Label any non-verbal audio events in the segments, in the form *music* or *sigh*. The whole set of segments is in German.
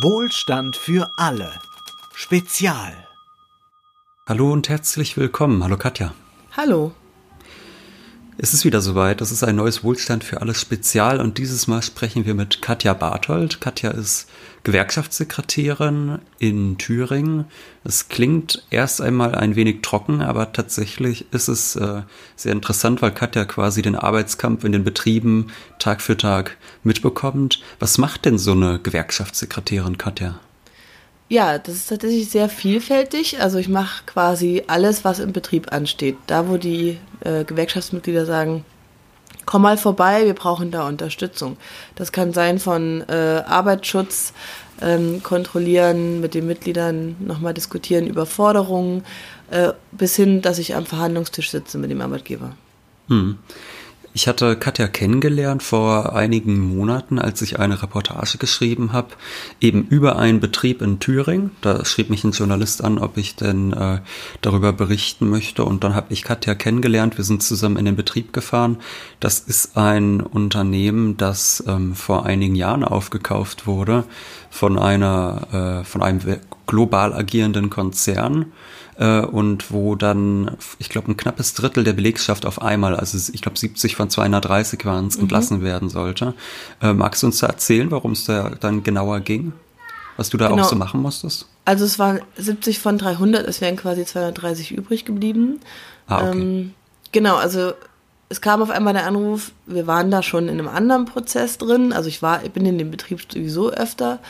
Wohlstand für alle. Spezial. Hallo und herzlich willkommen. Hallo Katja. Hallo. Es ist wieder soweit. Das ist ein neues Wohlstand für alle Spezial und dieses Mal sprechen wir mit Katja Barthold. Katja ist Gewerkschaftssekretärin in Thüringen. Es klingt erst einmal ein wenig trocken, aber tatsächlich ist es äh, sehr interessant, weil Katja quasi den Arbeitskampf in den Betrieben Tag für Tag mitbekommt. Was macht denn so eine Gewerkschaftssekretärin, Katja? Ja, das ist tatsächlich sehr vielfältig. Also ich mache quasi alles, was im Betrieb ansteht. Da, wo die äh, Gewerkschaftsmitglieder sagen, komm mal vorbei, wir brauchen da Unterstützung. Das kann sein von äh, Arbeitsschutz ähm, kontrollieren, mit den Mitgliedern nochmal diskutieren über Forderungen, äh, bis hin, dass ich am Verhandlungstisch sitze mit dem Arbeitgeber. Hm. Ich hatte Katja kennengelernt vor einigen Monaten, als ich eine Reportage geschrieben habe, eben über einen Betrieb in Thüringen. Da schrieb mich ein Journalist an, ob ich denn äh, darüber berichten möchte. Und dann habe ich Katja kennengelernt. Wir sind zusammen in den Betrieb gefahren. Das ist ein Unternehmen, das ähm, vor einigen Jahren aufgekauft wurde von einer, äh, von einem global agierenden Konzern äh, und wo dann, ich glaube, ein knappes Drittel der Belegschaft auf einmal, also ich glaube 70 von 230 waren es, mhm. entlassen werden sollte. Äh, magst du uns da erzählen, warum es da dann genauer ging? Was du da genau. auch so machen musstest? Also es waren 70 von 300, es wären quasi 230 übrig geblieben. Ah, okay. Ähm, genau, also es kam auf einmal der Anruf, wir waren da schon in einem anderen Prozess drin. Also ich war, ich bin in dem Betrieb sowieso öfter.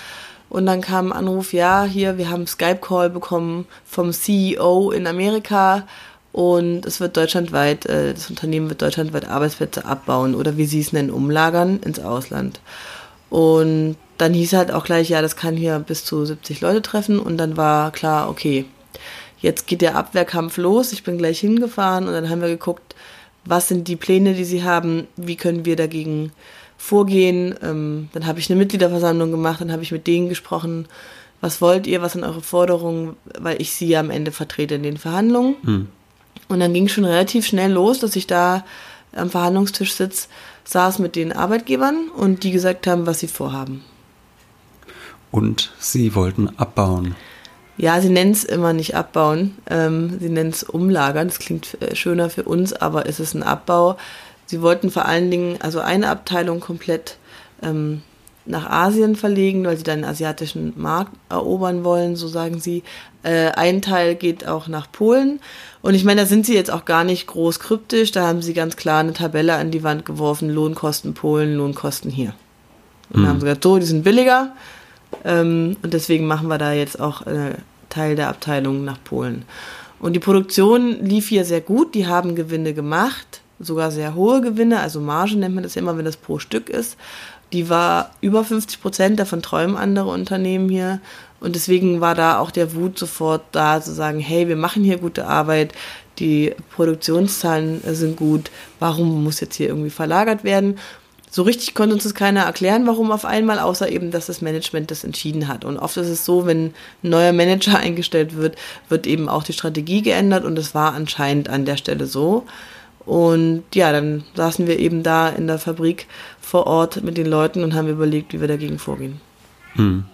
Und dann kam ein Anruf, ja, hier, wir haben Skype-Call bekommen vom CEO in Amerika und es wird deutschlandweit, äh, das Unternehmen wird deutschlandweit Arbeitsplätze abbauen oder wie sie es nennen, umlagern ins Ausland. Und dann hieß halt auch gleich, ja, das kann hier bis zu 70 Leute treffen und dann war klar, okay, jetzt geht der Abwehrkampf los, ich bin gleich hingefahren und dann haben wir geguckt, was sind die Pläne, die sie haben, wie können wir dagegen vorgehen. Ähm, dann habe ich eine Mitgliederversammlung gemacht, dann habe ich mit denen gesprochen, was wollt ihr, was sind eure Forderungen, weil ich sie ja am Ende vertrete in den Verhandlungen. Hm. Und dann ging schon relativ schnell los, dass ich da am Verhandlungstisch sitze, saß mit den Arbeitgebern und die gesagt haben, was sie vorhaben. Und sie wollten abbauen. Ja, sie nennen es immer nicht abbauen, ähm, sie nennen es umlagern. Das klingt äh, schöner für uns, aber es ist ein Abbau. Sie wollten vor allen Dingen also eine Abteilung komplett ähm, nach Asien verlegen, weil sie dann den asiatischen Markt erobern wollen, so sagen sie. Äh, ein Teil geht auch nach Polen. Und ich meine, da sind sie jetzt auch gar nicht groß kryptisch. Da haben sie ganz klar eine Tabelle an die Wand geworfen, Lohnkosten Polen, Lohnkosten hier. Und mhm. dann haben sie gesagt, so, die sind billiger. Ähm, und deswegen machen wir da jetzt auch äh, Teil der Abteilung nach Polen. Und die Produktion lief hier sehr gut. Die haben Gewinne gemacht sogar sehr hohe Gewinne, also Marge nennt man das ja immer, wenn das pro Stück ist. Die war über 50 Prozent, davon träumen andere Unternehmen hier. Und deswegen war da auch der Wut sofort da, zu sagen, hey, wir machen hier gute Arbeit, die Produktionszahlen sind gut, warum muss jetzt hier irgendwie verlagert werden? So richtig konnte uns das keiner erklären, warum auf einmal, außer eben, dass das Management das entschieden hat. Und oft ist es so, wenn ein neuer Manager *laughs* eingestellt wird, wird eben auch die Strategie geändert und es war anscheinend an der Stelle so. Und ja, dann saßen wir eben da in der Fabrik vor Ort mit den Leuten und haben überlegt, wie wir dagegen vorgehen. Hm.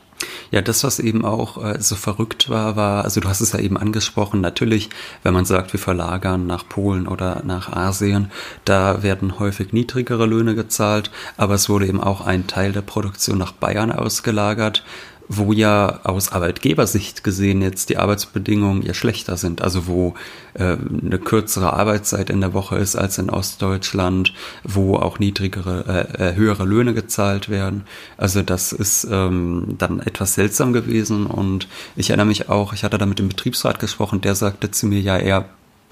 Ja, das, was eben auch äh, so verrückt war, war, also du hast es ja eben angesprochen, natürlich, wenn man sagt, wir verlagern nach Polen oder nach Asien, da werden häufig niedrigere Löhne gezahlt, aber es wurde eben auch ein Teil der Produktion nach Bayern ausgelagert, wo ja aus Arbeitgebersicht gesehen jetzt die Arbeitsbedingungen ja schlechter sind, also wo äh, eine kürzere Arbeitszeit in der Woche ist als in Ostdeutschland, wo auch niedrigere, äh, äh, höhere Löhne gezahlt werden. Also das ist ähm, dann etwas seltsam gewesen und ich erinnere mich auch, ich hatte da mit dem Betriebsrat gesprochen, der sagte zu mir, ja, er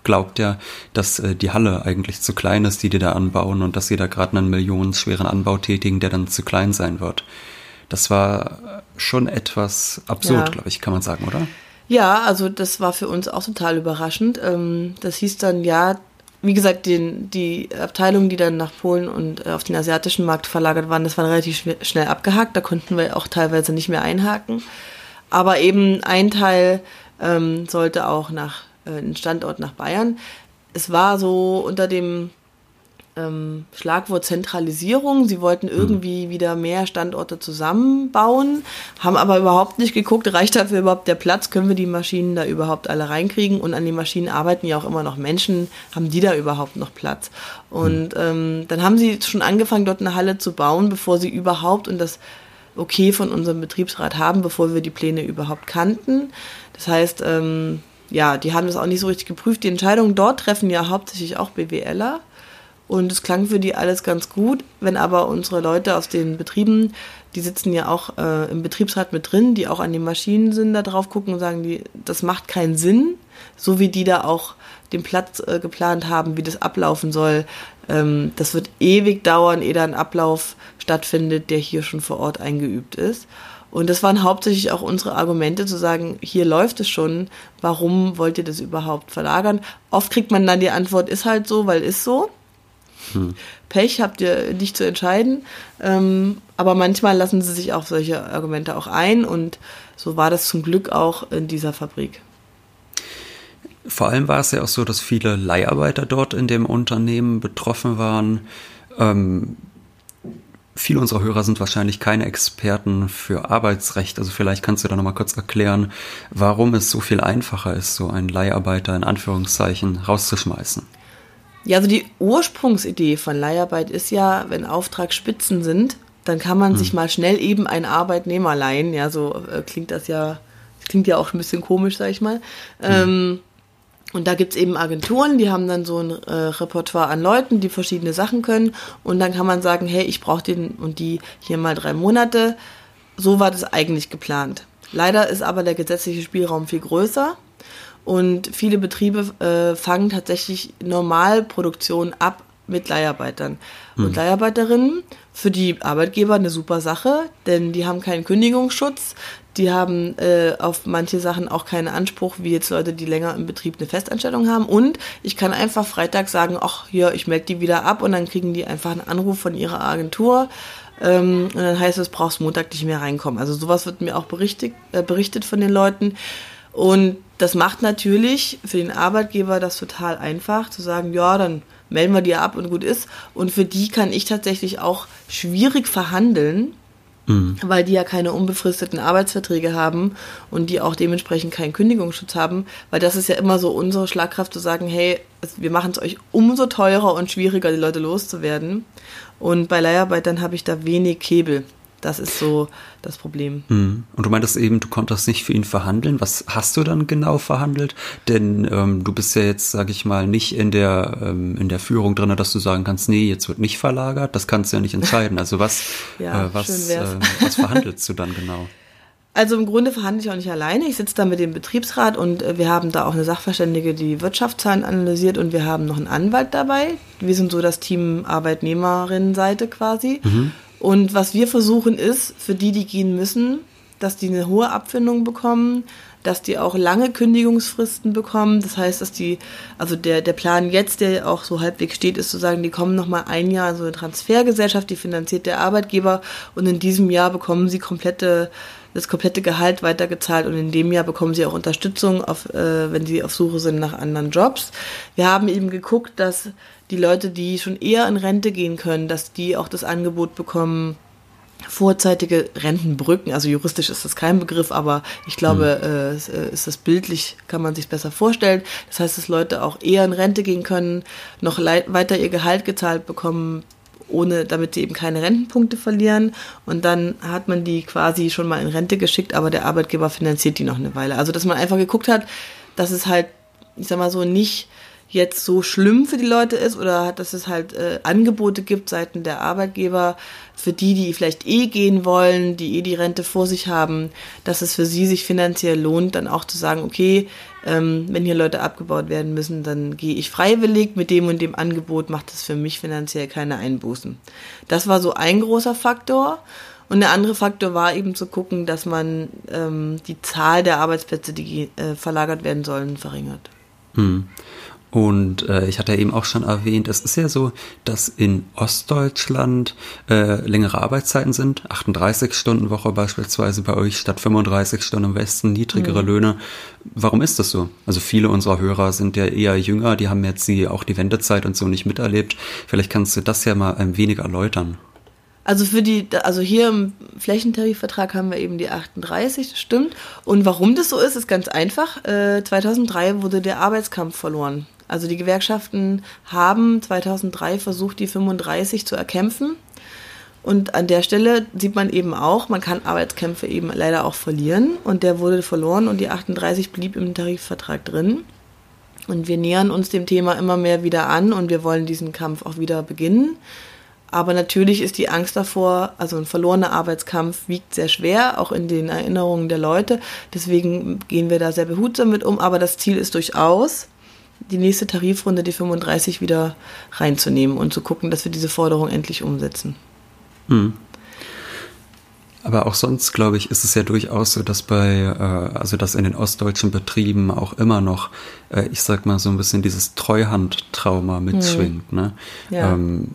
glaubt ja, dass äh, die Halle eigentlich zu klein ist, die die da anbauen und dass sie da gerade einen millionenschweren Anbau tätigen, der dann zu klein sein wird. Das war schon etwas absurd, ja. glaube ich, kann man sagen, oder? Ja, also das war für uns auch total überraschend. Ähm, das hieß dann, ja, wie gesagt, den, die Abteilungen, die dann nach Polen und äh, auf den asiatischen Markt verlagert waren, das war relativ schnell abgehakt. Da konnten wir auch teilweise nicht mehr einhaken. Aber eben ein Teil ähm, sollte auch nach äh, einen Standort nach Bayern. Es war so unter dem ähm, Schlagwort Zentralisierung. Sie wollten irgendwie wieder mehr Standorte zusammenbauen, haben aber überhaupt nicht geguckt, reicht dafür überhaupt der Platz, können wir die Maschinen da überhaupt alle reinkriegen und an den Maschinen arbeiten ja auch immer noch Menschen, haben die da überhaupt noch Platz? Und ähm, dann haben sie schon angefangen, dort eine Halle zu bauen, bevor sie überhaupt und das Okay von unserem Betriebsrat haben, bevor wir die Pläne überhaupt kannten. Das heißt, ähm, ja, die haben das auch nicht so richtig geprüft. Die Entscheidungen dort treffen ja hauptsächlich auch BWLer. Und es klang für die alles ganz gut. Wenn aber unsere Leute aus den Betrieben, die sitzen ja auch äh, im Betriebsrat mit drin, die auch an den Maschinen sind, da drauf gucken und sagen, die, das macht keinen Sinn, so wie die da auch den Platz äh, geplant haben, wie das ablaufen soll. Ähm, das wird ewig dauern, ehe da ein Ablauf stattfindet, der hier schon vor Ort eingeübt ist. Und das waren hauptsächlich auch unsere Argumente zu sagen, hier läuft es schon, warum wollt ihr das überhaupt verlagern? Oft kriegt man dann die Antwort, ist halt so, weil ist so. Hm. Pech habt ihr nicht zu entscheiden. Ähm, aber manchmal lassen sie sich auf solche Argumente auch ein und so war das zum Glück auch in dieser Fabrik. Vor allem war es ja auch so, dass viele Leiharbeiter dort in dem Unternehmen betroffen waren. Ähm, viele unserer Hörer sind wahrscheinlich keine Experten für Arbeitsrecht. Also vielleicht kannst du da nochmal kurz erklären, warum es so viel einfacher ist, so einen Leiharbeiter in Anführungszeichen rauszuschmeißen. Ja, also die Ursprungsidee von Leiharbeit ist ja, wenn Auftragsspitzen sind, dann kann man hm. sich mal schnell eben einen Arbeitnehmer leihen. Ja, so äh, klingt das ja, das klingt ja auch ein bisschen komisch, sag ich mal. Hm. Ähm, und da gibt's eben Agenturen, die haben dann so ein äh, Repertoire an Leuten, die verschiedene Sachen können. Und dann kann man sagen, hey, ich brauche den und die hier mal drei Monate. So war das eigentlich geplant. Leider ist aber der gesetzliche Spielraum viel größer. Und viele Betriebe äh, fangen tatsächlich Normalproduktion ab mit Leiharbeitern und Leiharbeiterinnen. Für die Arbeitgeber eine super Sache, denn die haben keinen Kündigungsschutz, die haben äh, auf manche Sachen auch keinen Anspruch, wie jetzt Leute, die länger im Betrieb eine Festanstellung haben. Und ich kann einfach Freitag sagen, ach ja, ich melde die wieder ab und dann kriegen die einfach einen Anruf von ihrer Agentur. Ähm, und dann heißt es, brauchst Montag nicht mehr reinkommen. Also sowas wird mir auch berichtet, äh, berichtet von den Leuten. Und das macht natürlich für den Arbeitgeber das total einfach, zu sagen, ja, dann melden wir die ab und gut ist. Und für die kann ich tatsächlich auch schwierig verhandeln, mhm. weil die ja keine unbefristeten Arbeitsverträge haben und die auch dementsprechend keinen Kündigungsschutz haben, weil das ist ja immer so unsere Schlagkraft zu sagen, hey, wir machen es euch umso teurer und schwieriger, die Leute loszuwerden. Und bei Leiharbeitern habe ich da wenig Hebel. Das ist so das Problem. Mhm. Und du meintest eben, du konntest nicht für ihn verhandeln. Was hast du dann genau verhandelt? Denn ähm, du bist ja jetzt, sage ich mal, nicht in der ähm, in der Führung drin, dass du sagen kannst, nee, jetzt wird nicht verlagert. Das kannst du ja nicht entscheiden. Also was *laughs* ja, äh, was äh, was verhandelst du dann genau? Also im Grunde verhandle ich auch nicht alleine. Ich sitze da mit dem Betriebsrat und äh, wir haben da auch eine Sachverständige, die Wirtschaftszahlen analysiert und wir haben noch einen Anwalt dabei. Wir sind so das Team Arbeitnehmerinnenseite quasi. Mhm. Und was wir versuchen ist, für die, die gehen müssen, dass die eine hohe Abfindung bekommen, dass die auch lange Kündigungsfristen bekommen. Das heißt, dass die, also der, der Plan jetzt, der auch so halbwegs steht, ist zu sagen, die kommen nochmal ein Jahr in so eine Transfergesellschaft, die finanziert der Arbeitgeber und in diesem Jahr bekommen sie komplette, das komplette Gehalt weitergezahlt und in dem Jahr bekommen sie auch Unterstützung, auf, äh, wenn sie auf Suche sind nach anderen Jobs. Wir haben eben geguckt, dass die Leute, die schon eher in Rente gehen können, dass die auch das Angebot bekommen, vorzeitige Rentenbrücken, also juristisch ist das kein Begriff, aber ich glaube, mhm. äh, ist das bildlich, kann man sich besser vorstellen. Das heißt, dass Leute auch eher in Rente gehen können, noch weiter ihr Gehalt gezahlt bekommen, ohne, damit sie eben keine Rentenpunkte verlieren. Und dann hat man die quasi schon mal in Rente geschickt, aber der Arbeitgeber finanziert die noch eine Weile. Also, dass man einfach geguckt hat, dass es halt, ich sag mal so, nicht jetzt so schlimm für die Leute ist oder dass es halt äh, Angebote gibt seitens der Arbeitgeber für die, die vielleicht eh gehen wollen, die eh die Rente vor sich haben, dass es für sie sich finanziell lohnt, dann auch zu sagen, okay, ähm, wenn hier Leute abgebaut werden müssen, dann gehe ich freiwillig mit dem und dem Angebot, macht es für mich finanziell keine Einbußen. Das war so ein großer Faktor. Und der andere Faktor war eben zu gucken, dass man ähm, die Zahl der Arbeitsplätze, die äh, verlagert werden sollen, verringert. Hm. Und äh, ich hatte ja eben auch schon erwähnt, es ist ja so, dass in Ostdeutschland äh, längere Arbeitszeiten sind, 38 Stunden Woche beispielsweise bei euch statt 35 Stunden im Westen, niedrigere mhm. Löhne. Warum ist das so? Also viele unserer Hörer sind ja eher jünger, die haben jetzt die, auch die Wendezeit und so nicht miterlebt. Vielleicht kannst du das ja mal ein wenig erläutern. Also für die, also hier im Flächentarifvertrag haben wir eben die 38, das stimmt. Und warum das so ist, ist ganz einfach. Äh, 2003 wurde der Arbeitskampf verloren. Also die Gewerkschaften haben 2003 versucht, die 35 zu erkämpfen. Und an der Stelle sieht man eben auch, man kann Arbeitskämpfe eben leider auch verlieren. Und der wurde verloren und die 38 blieb im Tarifvertrag drin. Und wir nähern uns dem Thema immer mehr wieder an und wir wollen diesen Kampf auch wieder beginnen. Aber natürlich ist die Angst davor, also ein verlorener Arbeitskampf wiegt sehr schwer, auch in den Erinnerungen der Leute. Deswegen gehen wir da sehr behutsam mit um. Aber das Ziel ist durchaus, die nächste Tarifrunde, die 35, wieder reinzunehmen und zu gucken, dass wir diese Forderung endlich umsetzen. Hm. Aber auch sonst, glaube ich, ist es ja durchaus so, dass bei, äh, also dass in den ostdeutschen Betrieben auch immer noch, äh, ich sag mal, so ein bisschen dieses Treuhandtrauma mitschwingt. Hm. Ne? Ja. Ähm,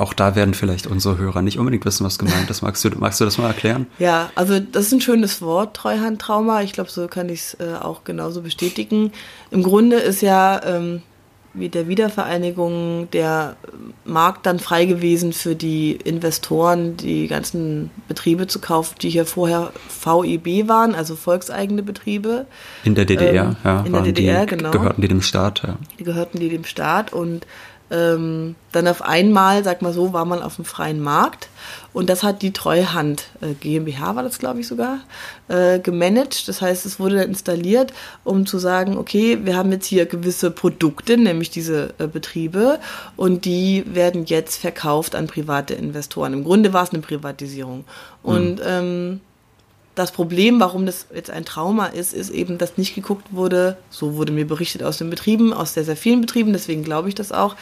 auch da werden vielleicht unsere Hörer nicht unbedingt wissen, was gemeint ist. Magst du, magst du das mal erklären? Ja, also das ist ein schönes Wort, Treuhandtrauma. Ich glaube, so kann ich es äh, auch genauso bestätigen. Im Grunde ist ja ähm, mit der Wiedervereinigung der Markt dann frei gewesen für die Investoren, die ganzen Betriebe zu kaufen, die hier vorher VEB waren, also volkseigene Betriebe. In der DDR, ähm, ja. In der DDR, die, genau. Gehörten die dem Staat, ja. Die gehörten die dem Staat und ähm, dann auf einmal, sag mal so, war man auf dem freien Markt und das hat die Treuhand äh, GmbH, war das glaube ich sogar, äh, gemanagt. Das heißt, es wurde dann installiert, um zu sagen, okay, wir haben jetzt hier gewisse Produkte, nämlich diese äh, Betriebe und die werden jetzt verkauft an private Investoren. Im Grunde war es eine Privatisierung. Und mhm. ähm, das Problem, warum das jetzt ein Trauma ist, ist eben, dass nicht geguckt wurde, so wurde mir berichtet aus den Betrieben, aus sehr, sehr vielen Betrieben, deswegen glaube ich das auch,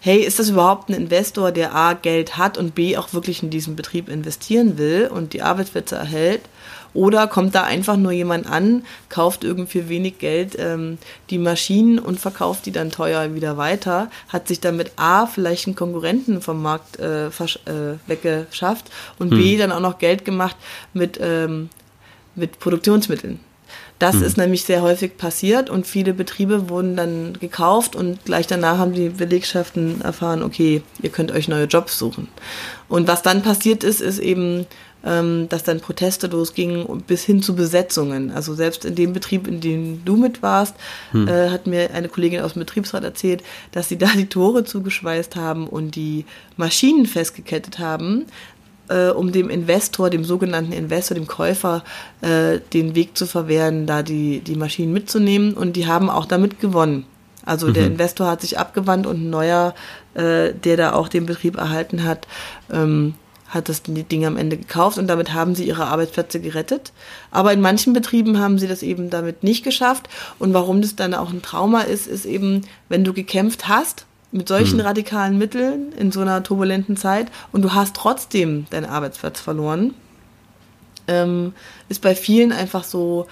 hey, ist das überhaupt ein Investor, der A, Geld hat und B, auch wirklich in diesen Betrieb investieren will und die Arbeitsplätze erhält? Oder kommt da einfach nur jemand an, kauft irgendwie wenig Geld ähm, die Maschinen und verkauft die dann teuer wieder weiter, hat sich damit A vielleicht einen Konkurrenten vom Markt äh, äh, weggeschafft und hm. B dann auch noch Geld gemacht mit, ähm, mit Produktionsmitteln. Das hm. ist nämlich sehr häufig passiert und viele Betriebe wurden dann gekauft und gleich danach haben die Belegschaften erfahren, okay, ihr könnt euch neue Jobs suchen. Und was dann passiert ist, ist eben, ähm, dass dann Proteste losgingen bis hin zu Besetzungen. Also selbst in dem Betrieb, in dem du mit warst, hm. äh, hat mir eine Kollegin aus dem Betriebsrat erzählt, dass sie da die Tore zugeschweißt haben und die Maschinen festgekettet haben, äh, um dem Investor, dem sogenannten Investor, dem Käufer, äh, den Weg zu verwehren, da die, die Maschinen mitzunehmen. Und die haben auch damit gewonnen. Also mhm. der Investor hat sich abgewandt und ein neuer, äh, der da auch den Betrieb erhalten hat, ähm, hat das Ding am Ende gekauft und damit haben sie ihre Arbeitsplätze gerettet. Aber in manchen Betrieben haben sie das eben damit nicht geschafft. Und warum das dann auch ein Trauma ist, ist eben, wenn du gekämpft hast mit solchen hm. radikalen Mitteln in so einer turbulenten Zeit und du hast trotzdem deinen Arbeitsplatz verloren, ähm, ist bei vielen einfach so,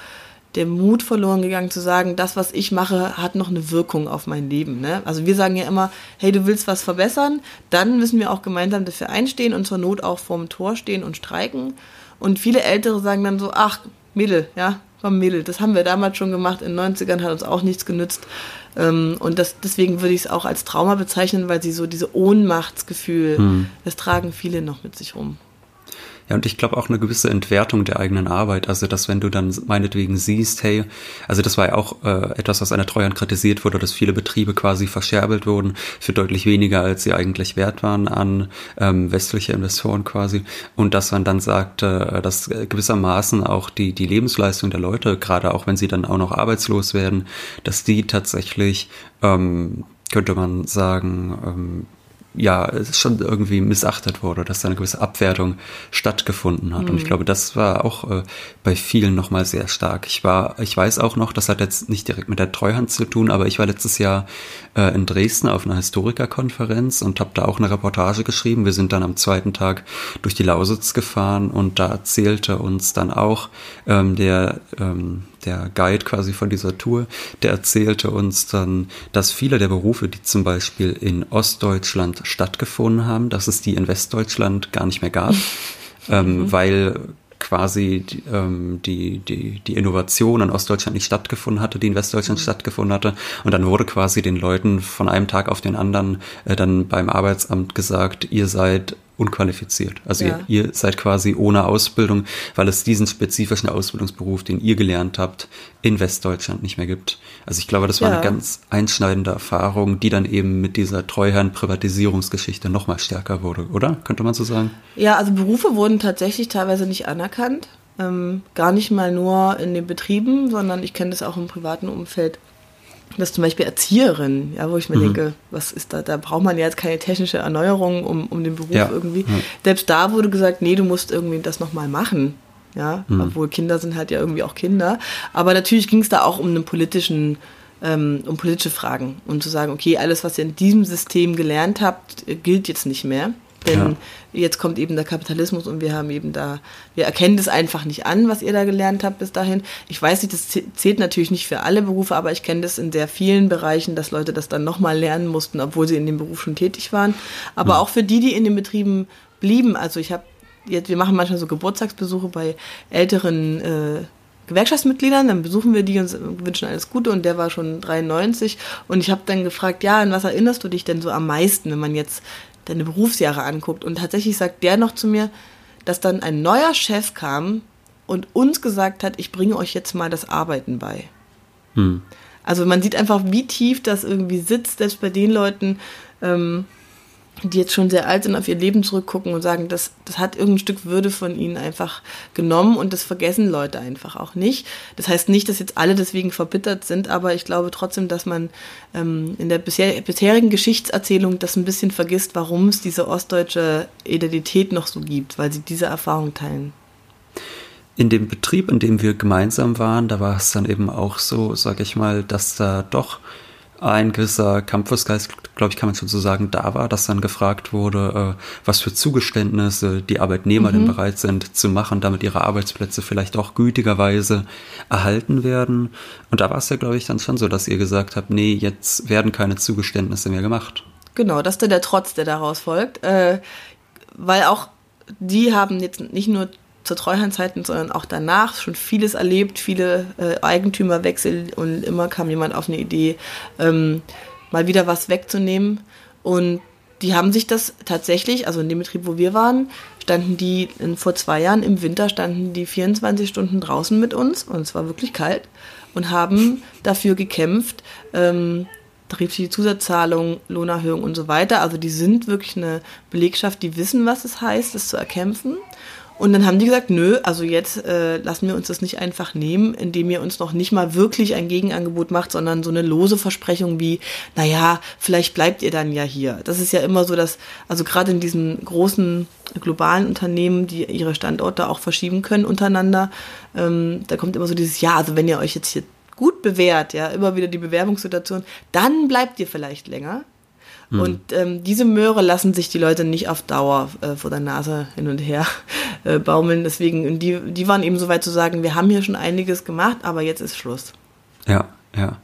der Mut verloren gegangen zu sagen, das, was ich mache, hat noch eine Wirkung auf mein Leben. Ne? Also wir sagen ja immer, hey, du willst was verbessern, dann müssen wir auch gemeinsam dafür einstehen und zur Not auch vorm Tor stehen und streiken. Und viele Ältere sagen dann so, ach, Mädel, ja, komm Mädel, das haben wir damals schon gemacht, in den 90ern hat uns auch nichts genützt. Ähm, und das, deswegen würde ich es auch als Trauma bezeichnen, weil sie so diese Ohnmachtsgefühl, hm. das tragen viele noch mit sich rum. Ja, und ich glaube auch eine gewisse Entwertung der eigenen Arbeit. Also, dass wenn du dann meinetwegen siehst, hey, also das war ja auch äh, etwas, was einer Treuhand kritisiert wurde, dass viele Betriebe quasi verscherbelt wurden für deutlich weniger, als sie eigentlich wert waren an ähm, westliche Investoren quasi. Und dass man dann sagt, äh, dass gewissermaßen auch die, die Lebensleistung der Leute, gerade auch wenn sie dann auch noch arbeitslos werden, dass die tatsächlich, ähm, könnte man sagen, ähm, ja, es schon irgendwie missachtet wurde, dass da eine gewisse Abwertung stattgefunden hat. Mhm. Und ich mhm. glaube, das war auch äh, bei vielen nochmal sehr stark. Ich war, ich weiß auch noch, das hat jetzt nicht direkt mit der Treuhand zu tun, aber ich war letztes Jahr äh, in Dresden auf einer Historikerkonferenz und habe da auch eine Reportage geschrieben. Wir sind dann am zweiten Tag durch die Lausitz gefahren und da erzählte uns dann auch ähm, der ähm, der Guide quasi von dieser Tour, der erzählte uns dann, dass viele der Berufe, die zum Beispiel in Ostdeutschland stattgefunden haben, dass es die in Westdeutschland gar nicht mehr gab, *laughs* ähm, mhm. weil quasi die, ähm, die, die, die Innovation in Ostdeutschland nicht stattgefunden hatte, die in Westdeutschland mhm. stattgefunden hatte. Und dann wurde quasi den Leuten von einem Tag auf den anderen äh, dann beim Arbeitsamt gesagt, ihr seid unqualifiziert. Also ja. ihr, ihr seid quasi ohne Ausbildung, weil es diesen spezifischen Ausbildungsberuf, den ihr gelernt habt, in Westdeutschland nicht mehr gibt. Also ich glaube, das war ja. eine ganz einschneidende Erfahrung, die dann eben mit dieser Treuhand-Privatisierungsgeschichte nochmal stärker wurde, oder? Könnte man so sagen? Ja, also Berufe wurden tatsächlich teilweise nicht anerkannt. Ähm, gar nicht mal nur in den Betrieben, sondern ich kenne das auch im privaten Umfeld dass zum Beispiel Erzieherin, ja, wo ich mir mhm. denke, was ist da, da braucht man ja jetzt keine technische Erneuerung um, um den Beruf ja. irgendwie. Ja. Selbst da wurde gesagt, nee, du musst irgendwie das nochmal machen. Ja, mhm. obwohl Kinder sind halt ja irgendwie auch Kinder. Aber natürlich ging es da auch um einen politischen, ähm, um politische Fragen und zu sagen, okay, alles, was ihr in diesem System gelernt habt, gilt jetzt nicht mehr. Denn ja. jetzt kommt eben der Kapitalismus und wir haben eben da, wir erkennen das einfach nicht an, was ihr da gelernt habt bis dahin. Ich weiß nicht, das zählt natürlich nicht für alle Berufe, aber ich kenne das in sehr vielen Bereichen, dass Leute das dann nochmal lernen mussten, obwohl sie in dem Beruf schon tätig waren. Aber ja. auch für die, die in den Betrieben blieben. Also ich habe jetzt, wir machen manchmal so Geburtstagsbesuche bei älteren äh, Gewerkschaftsmitgliedern, dann besuchen wir die und wünschen alles Gute und der war schon 93 und ich habe dann gefragt, ja, an was erinnerst du dich denn so am meisten, wenn man jetzt deine Berufsjahre anguckt. Und tatsächlich sagt der noch zu mir, dass dann ein neuer Chef kam und uns gesagt hat, ich bringe euch jetzt mal das Arbeiten bei. Hm. Also man sieht einfach, wie tief das irgendwie sitzt, selbst bei den Leuten, ähm, die jetzt schon sehr alt sind, auf ihr Leben zurückgucken und sagen, das, das hat irgendein Stück Würde von ihnen einfach genommen und das vergessen Leute einfach auch nicht. Das heißt nicht, dass jetzt alle deswegen verbittert sind, aber ich glaube trotzdem, dass man ähm, in der bisher, bisherigen Geschichtserzählung das ein bisschen vergisst, warum es diese ostdeutsche Identität noch so gibt, weil sie diese Erfahrung teilen. In dem Betrieb, in dem wir gemeinsam waren, da war es dann eben auch so, sag ich mal, dass da doch ein gewisser Campusgeist, glaube ich, kann man schon so sagen, da war, dass dann gefragt wurde, äh, was für Zugeständnisse die Arbeitnehmer mhm. denn bereit sind zu machen, damit ihre Arbeitsplätze vielleicht auch gütigerweise erhalten werden. Und da war es ja, glaube ich, dann schon so, dass ihr gesagt habt, nee, jetzt werden keine Zugeständnisse mehr gemacht. Genau, das ist dann der Trotz, der daraus folgt. Äh, weil auch die haben jetzt nicht nur zur Treuhandzeiten, sondern auch danach schon vieles erlebt, viele äh, Eigentümerwechsel und immer kam jemand auf eine Idee, ähm, mal wieder was wegzunehmen. Und die haben sich das tatsächlich, also in dem Betrieb, wo wir waren, standen die in, vor zwei Jahren im Winter, standen die 24 Stunden draußen mit uns und es war wirklich kalt und haben dafür gekämpft, ähm, tarifliche Zusatzzahlung, Lohnerhöhung und so weiter. Also die sind wirklich eine Belegschaft, die wissen, was es heißt, es zu erkämpfen. Und dann haben die gesagt, nö, also jetzt äh, lassen wir uns das nicht einfach nehmen, indem ihr uns noch nicht mal wirklich ein Gegenangebot macht, sondern so eine lose Versprechung wie, naja, vielleicht bleibt ihr dann ja hier. Das ist ja immer so, dass, also gerade in diesen großen globalen Unternehmen, die ihre Standorte auch verschieben können untereinander, ähm, da kommt immer so dieses, ja, also wenn ihr euch jetzt hier gut bewährt, ja, immer wieder die Bewerbungssituation, dann bleibt ihr vielleicht länger. Mhm. Und ähm, diese Möhre lassen sich die Leute nicht auf Dauer äh, vor der Nase hin und her *laughs* äh, baumeln. Deswegen, die, die waren eben so weit zu sagen, wir haben hier schon einiges gemacht, aber jetzt ist Schluss. Ja, ja.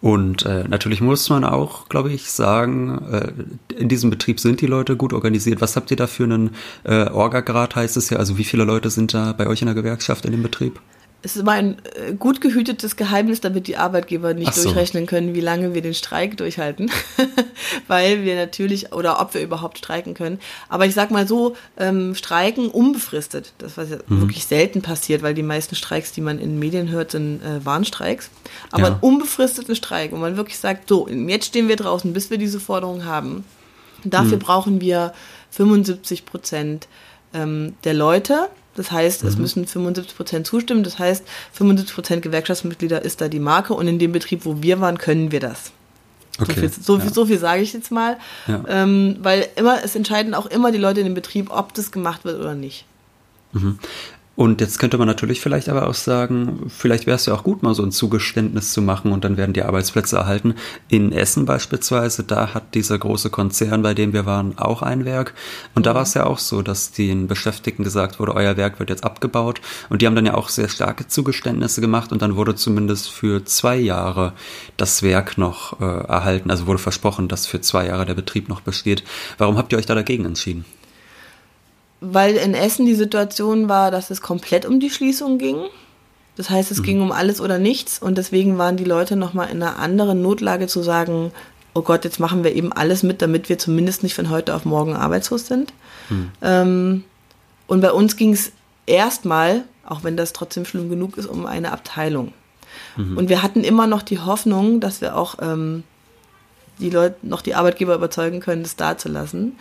Und äh, natürlich muss man auch, glaube ich, sagen, äh, in diesem Betrieb sind die Leute gut organisiert. Was habt ihr da für einen äh, Orga-Grad, heißt es ja? Also wie viele Leute sind da bei euch in der Gewerkschaft in dem Betrieb? Es ist immer ein äh, gut gehütetes Geheimnis, damit die Arbeitgeber nicht so. durchrechnen können, wie lange wir den Streik durchhalten, *laughs* weil wir natürlich oder ob wir überhaupt streiken können. Aber ich sag mal so, ähm, Streiken unbefristet, das was ja mhm. wirklich selten passiert, weil die meisten Streiks, die man in Medien hört, sind äh, Warnstreiks. Aber ja. einen unbefristeten Streik, wo man wirklich sagt, so, jetzt stehen wir draußen, bis wir diese Forderung haben. Dafür mhm. brauchen wir 75 Prozent ähm, der Leute das heißt, mhm. es müssen 75 Prozent zustimmen. Das heißt, 75 Prozent Gewerkschaftsmitglieder ist da die Marke und in dem Betrieb, wo wir waren, können wir das. Okay. So viel, so viel, ja. so viel sage ich jetzt mal. Ja. Ähm, weil immer, es entscheiden auch immer die Leute in dem Betrieb, ob das gemacht wird oder nicht. Mhm. Und jetzt könnte man natürlich vielleicht aber auch sagen, vielleicht wäre es ja auch gut, mal so ein Zugeständnis zu machen und dann werden die Arbeitsplätze erhalten. In Essen beispielsweise, da hat dieser große Konzern, bei dem wir waren, auch ein Werk. Und da war es ja auch so, dass den Beschäftigten gesagt wurde, euer Werk wird jetzt abgebaut. Und die haben dann ja auch sehr starke Zugeständnisse gemacht und dann wurde zumindest für zwei Jahre das Werk noch äh, erhalten. Also wurde versprochen, dass für zwei Jahre der Betrieb noch besteht. Warum habt ihr euch da dagegen entschieden? Weil in Essen die Situation war, dass es komplett um die Schließung ging. Das heißt, es mhm. ging um alles oder nichts und deswegen waren die Leute nochmal in einer anderen Notlage zu sagen, oh Gott, jetzt machen wir eben alles mit, damit wir zumindest nicht von heute auf morgen arbeitslos sind. Mhm. Ähm, und bei uns ging es erstmal, auch wenn das trotzdem schlimm genug ist, um eine Abteilung. Mhm. Und wir hatten immer noch die Hoffnung, dass wir auch ähm, die Leute, noch die Arbeitgeber überzeugen können, das da zu lassen.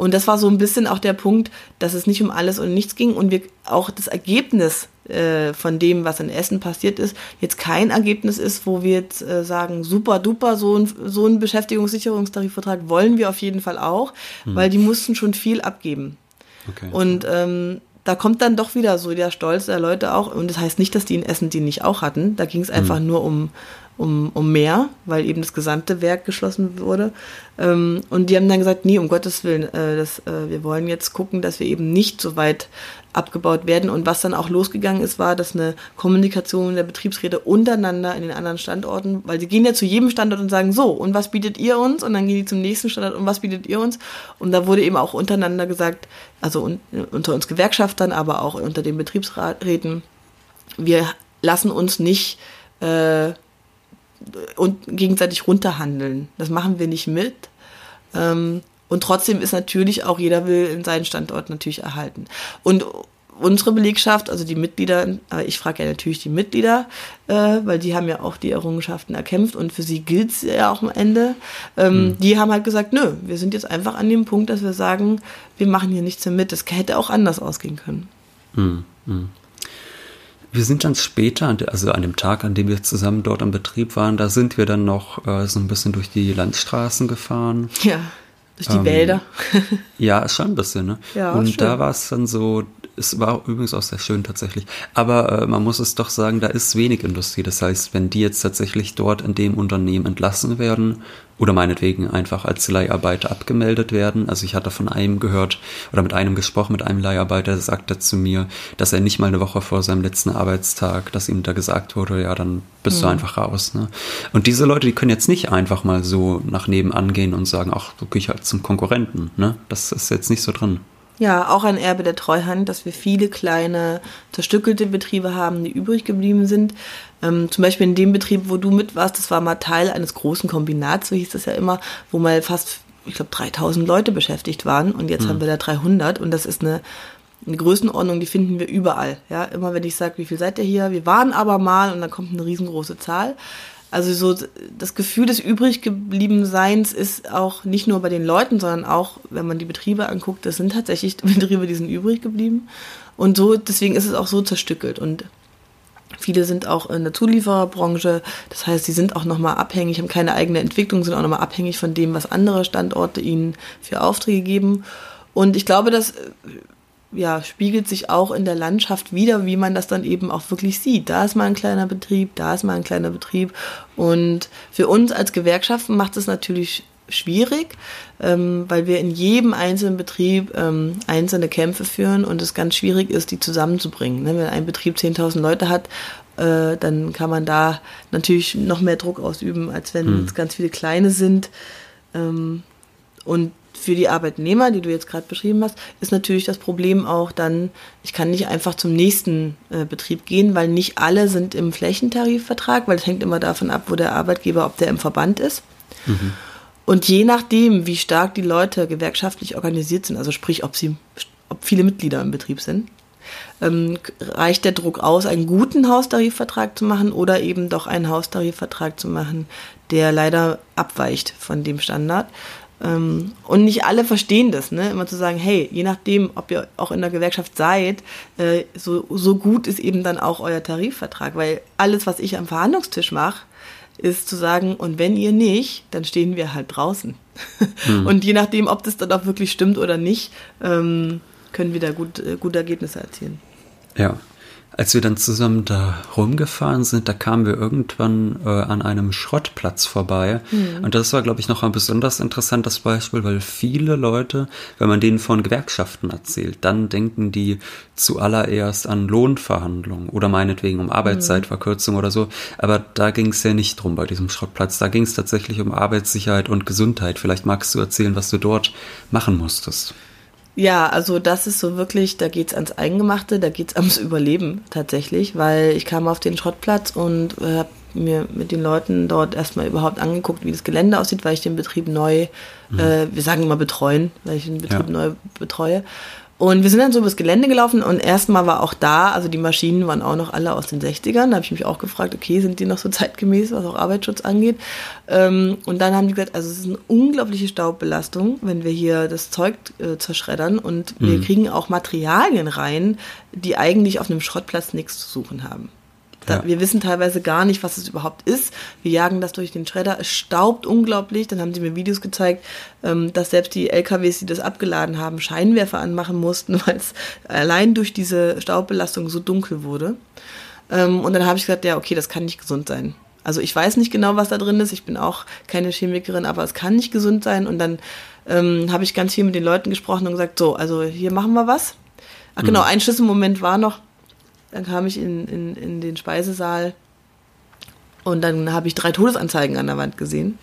Und das war so ein bisschen auch der Punkt, dass es nicht um alles und nichts ging und wir auch das Ergebnis äh, von dem, was in Essen passiert ist, jetzt kein Ergebnis ist, wo wir jetzt äh, sagen, super duper, so ein, so ein Beschäftigungssicherungstarifvertrag wollen wir auf jeden Fall auch, hm. weil die mussten schon viel abgeben. Okay. Und ähm, da kommt dann doch wieder so der Stolz der Leute auch. Und das heißt nicht, dass die in Essen die nicht auch hatten. Da ging es einfach hm. nur um, um, um mehr, weil eben das gesamte Werk geschlossen wurde. Ähm, und die haben dann gesagt, nee, um Gottes Willen, äh, das, äh, wir wollen jetzt gucken, dass wir eben nicht so weit abgebaut werden. Und was dann auch losgegangen ist, war, dass eine Kommunikation der Betriebsräte untereinander in den anderen Standorten, weil sie gehen ja zu jedem Standort und sagen, so, und was bietet ihr uns? Und dann gehen die zum nächsten Standort, und was bietet ihr uns? Und da wurde eben auch untereinander gesagt, also un unter uns Gewerkschaftern, aber auch unter den Betriebsräten, wir lassen uns nicht äh, und gegenseitig runterhandeln. Das machen wir nicht mit. Ähm, und trotzdem ist natürlich auch jeder will in seinen Standort natürlich erhalten. Und unsere Belegschaft, also die Mitglieder, äh, ich frage ja natürlich die Mitglieder, äh, weil die haben ja auch die Errungenschaften erkämpft und für sie gilt es ja auch am Ende. Ähm, mhm. Die haben halt gesagt, nö, wir sind jetzt einfach an dem Punkt, dass wir sagen, wir machen hier nichts mehr mit. Das hätte auch anders ausgehen können. Mhm. Mhm. Wir sind dann später, also an dem Tag, an dem wir zusammen dort am Betrieb waren, da sind wir dann noch äh, so ein bisschen durch die Landstraßen gefahren. Ja, durch die ähm, Wälder. ja, schon ein bisschen, ne? Ja, Und schön. da war es dann so, es war übrigens auch sehr schön tatsächlich. Aber äh, man muss es doch sagen, da ist wenig Industrie. Das heißt, wenn die jetzt tatsächlich dort in dem Unternehmen entlassen werden oder meinetwegen einfach als Leiharbeiter abgemeldet werden. Also ich hatte von einem gehört oder mit einem gesprochen, mit einem Leiharbeiter, der sagte zu mir, dass er nicht mal eine Woche vor seinem letzten Arbeitstag, dass ihm da gesagt wurde, ja, dann bist mhm. du einfach raus. Ne? Und diese Leute, die können jetzt nicht einfach mal so nach nebenan gehen und sagen, ach, du gehst halt zum Konkurrenten. Ne? Das ist jetzt nicht so drin. Ja, auch ein Erbe der Treuhand, dass wir viele kleine zerstückelte Betriebe haben, die übrig geblieben sind. Ähm, zum Beispiel in dem Betrieb, wo du mit warst, das war mal Teil eines großen Kombinats, so hieß das ja immer, wo mal fast, ich glaube, 3000 Leute beschäftigt waren und jetzt mhm. haben wir da 300 und das ist eine, eine Größenordnung, die finden wir überall. Ja, immer wenn ich sage, wie viel seid ihr hier? Wir waren aber mal und dann kommt eine riesengroße Zahl. Also so das Gefühl des übrig geblieben Seins ist auch nicht nur bei den Leuten, sondern auch, wenn man die Betriebe anguckt, das sind tatsächlich Betriebe, die sind übrig geblieben. Und so, deswegen ist es auch so zerstückelt. Und viele sind auch in der Zuliefererbranche. Das heißt, sie sind auch nochmal abhängig, haben keine eigene Entwicklung, sind auch nochmal abhängig von dem, was andere Standorte ihnen für Aufträge geben. Und ich glaube, dass ja, spiegelt sich auch in der Landschaft wieder, wie man das dann eben auch wirklich sieht. Da ist mal ein kleiner Betrieb, da ist mal ein kleiner Betrieb. Und für uns als Gewerkschaften macht es natürlich schwierig, ähm, weil wir in jedem einzelnen Betrieb ähm, einzelne Kämpfe führen und es ganz schwierig ist, die zusammenzubringen. Ne? Wenn ein Betrieb 10.000 Leute hat, äh, dann kann man da natürlich noch mehr Druck ausüben, als wenn hm. es ganz viele kleine sind. Ähm, und für die Arbeitnehmer, die du jetzt gerade beschrieben hast, ist natürlich das Problem auch dann, ich kann nicht einfach zum nächsten äh, Betrieb gehen, weil nicht alle sind im Flächentarifvertrag, weil es hängt immer davon ab, wo der Arbeitgeber, ob der im Verband ist. Mhm. Und je nachdem, wie stark die Leute gewerkschaftlich organisiert sind, also sprich, ob sie, ob viele Mitglieder im Betrieb sind, ähm, reicht der Druck aus, einen guten Haustarifvertrag zu machen oder eben doch einen Haustarifvertrag zu machen, der leider abweicht von dem Standard. Ähm, und nicht alle verstehen das, ne? Immer zu sagen, hey, je nachdem, ob ihr auch in der Gewerkschaft seid, äh, so, so gut ist eben dann auch euer Tarifvertrag. Weil alles, was ich am Verhandlungstisch mache, ist zu sagen, und wenn ihr nicht, dann stehen wir halt draußen. Mhm. Und je nachdem, ob das dann auch wirklich stimmt oder nicht, ähm, können wir da gut, äh, gute Ergebnisse erzielen. Ja. Als wir dann zusammen da rumgefahren sind, da kamen wir irgendwann äh, an einem Schrottplatz vorbei. Mhm. Und das war, glaube ich, noch ein besonders interessantes Beispiel, weil viele Leute, wenn man denen von Gewerkschaften erzählt, dann denken die zuallererst an Lohnverhandlungen oder meinetwegen um Arbeitszeitverkürzung mhm. oder so. Aber da ging es ja nicht drum bei diesem Schrottplatz. Da ging es tatsächlich um Arbeitssicherheit und Gesundheit. Vielleicht magst du erzählen, was du dort machen musstest. Ja, also das ist so wirklich, da geht's ans Eingemachte, da geht's ans Überleben tatsächlich, weil ich kam auf den Schrottplatz und äh, habe mir mit den Leuten dort erstmal überhaupt angeguckt, wie das Gelände aussieht, weil ich den Betrieb neu, mhm. äh, wir sagen immer betreuen, weil ich den Betrieb ja. neu betreue. Und wir sind dann so übers Gelände gelaufen und erstmal war auch da, also die Maschinen waren auch noch alle aus den 60ern. Da habe ich mich auch gefragt, okay, sind die noch so zeitgemäß, was auch Arbeitsschutz angeht? Ähm, und dann haben die gesagt, also es ist eine unglaubliche Staubbelastung, wenn wir hier das Zeug äh, zerschreddern und mhm. wir kriegen auch Materialien rein, die eigentlich auf einem Schrottplatz nichts zu suchen haben. Da, ja. Wir wissen teilweise gar nicht, was es überhaupt ist. Wir jagen das durch den Schredder. Es staubt unglaublich. Dann haben sie mir Videos gezeigt, ähm, dass selbst die LKWs, die das abgeladen haben, Scheinwerfer anmachen mussten, *laughs* weil es allein durch diese Staubbelastung so dunkel wurde. Ähm, und dann habe ich gesagt, ja, okay, das kann nicht gesund sein. Also ich weiß nicht genau, was da drin ist. Ich bin auch keine Chemikerin, aber es kann nicht gesund sein. Und dann ähm, habe ich ganz viel mit den Leuten gesprochen und gesagt, so, also hier machen wir was. Ach genau, mhm. ein Schlüsselmoment war noch, dann kam ich in, in, in den Speisesaal und dann habe ich drei Todesanzeigen an der Wand gesehen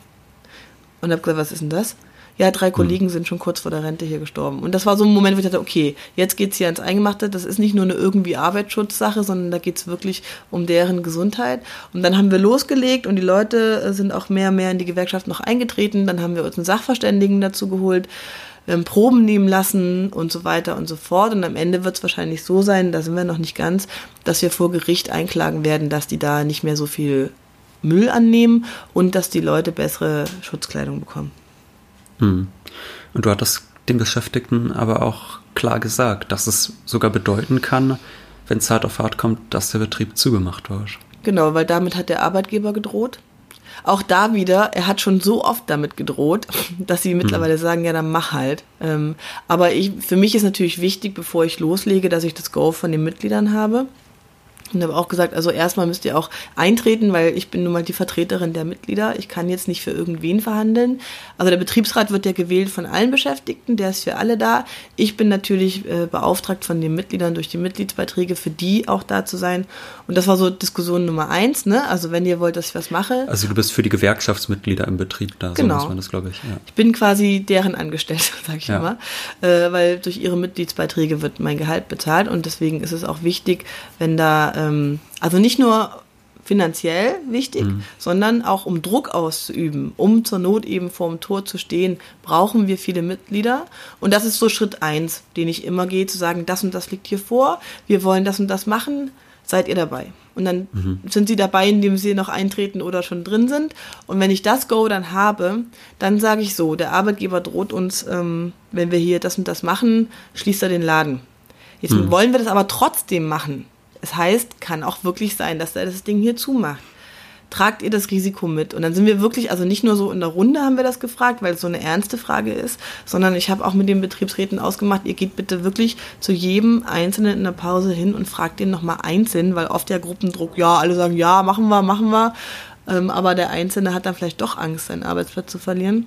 und habe gesagt, was ist denn das? Ja, drei hm. Kollegen sind schon kurz vor der Rente hier gestorben. Und das war so ein Moment, wo ich dachte, okay, jetzt geht's hier ans Eingemachte. Das ist nicht nur eine irgendwie Arbeitsschutzsache, sondern da geht's wirklich um deren Gesundheit. Und dann haben wir losgelegt und die Leute sind auch mehr und mehr in die Gewerkschaft noch eingetreten. Dann haben wir uns einen Sachverständigen dazu geholt ähm, Proben nehmen lassen und so weiter und so fort. Und am Ende wird es wahrscheinlich so sein, da sind wir noch nicht ganz, dass wir vor Gericht einklagen werden, dass die da nicht mehr so viel Müll annehmen und dass die Leute bessere Schutzkleidung bekommen. Hm. Und du hattest den Beschäftigten aber auch klar gesagt, dass es sogar bedeuten kann, wenn es hart auf hart kommt, dass der Betrieb zugemacht wird. Genau, weil damit hat der Arbeitgeber gedroht. Auch da wieder, er hat schon so oft damit gedroht, dass sie mittlerweile mhm. sagen, ja, dann mach halt. Ähm, aber ich, für mich ist natürlich wichtig, bevor ich loslege, dass ich das Go von den Mitgliedern habe. Und habe auch gesagt, also erstmal müsst ihr auch eintreten, weil ich bin nun mal die Vertreterin der Mitglieder. Ich kann jetzt nicht für irgendwen verhandeln. Also der Betriebsrat wird ja gewählt von allen Beschäftigten, der ist für alle da. Ich bin natürlich äh, beauftragt von den Mitgliedern durch die Mitgliedsbeiträge, für die auch da zu sein. Und das war so Diskussion Nummer eins, ne? Also wenn ihr wollt, dass ich was mache. Also du bist für die Gewerkschaftsmitglieder im Betrieb da, genau. so muss man das, glaube ich. Ja. Ich bin quasi deren Angestellte, *laughs* sag ich ja. immer. Äh, weil durch ihre Mitgliedsbeiträge wird mein Gehalt bezahlt und deswegen ist es auch wichtig, wenn da ähm, also nicht nur finanziell wichtig, mhm. sondern auch um Druck auszuüben, um zur Not eben vor dem Tor zu stehen, brauchen wir viele Mitglieder. Und das ist so Schritt eins, den ich immer gehe, zu sagen, das und das liegt hier vor, wir wollen das und das machen, seid ihr dabei. Und dann mhm. sind sie dabei, indem sie noch eintreten oder schon drin sind. Und wenn ich das Go dann habe, dann sage ich so, der Arbeitgeber droht uns, ähm, wenn wir hier das und das machen, schließt er den Laden. Jetzt mhm. wollen wir das aber trotzdem machen. Es heißt, kann auch wirklich sein, dass er das Ding hier zumacht. Tragt ihr das Risiko mit? Und dann sind wir wirklich, also nicht nur so in der Runde haben wir das gefragt, weil es so eine ernste Frage ist, sondern ich habe auch mit den Betriebsräten ausgemacht, ihr geht bitte wirklich zu jedem Einzelnen in der Pause hin und fragt den nochmal einzeln, weil oft der Gruppendruck, ja, alle sagen, ja, machen wir, machen wir. Ähm, aber der Einzelne hat dann vielleicht doch Angst, seinen Arbeitsplatz zu verlieren.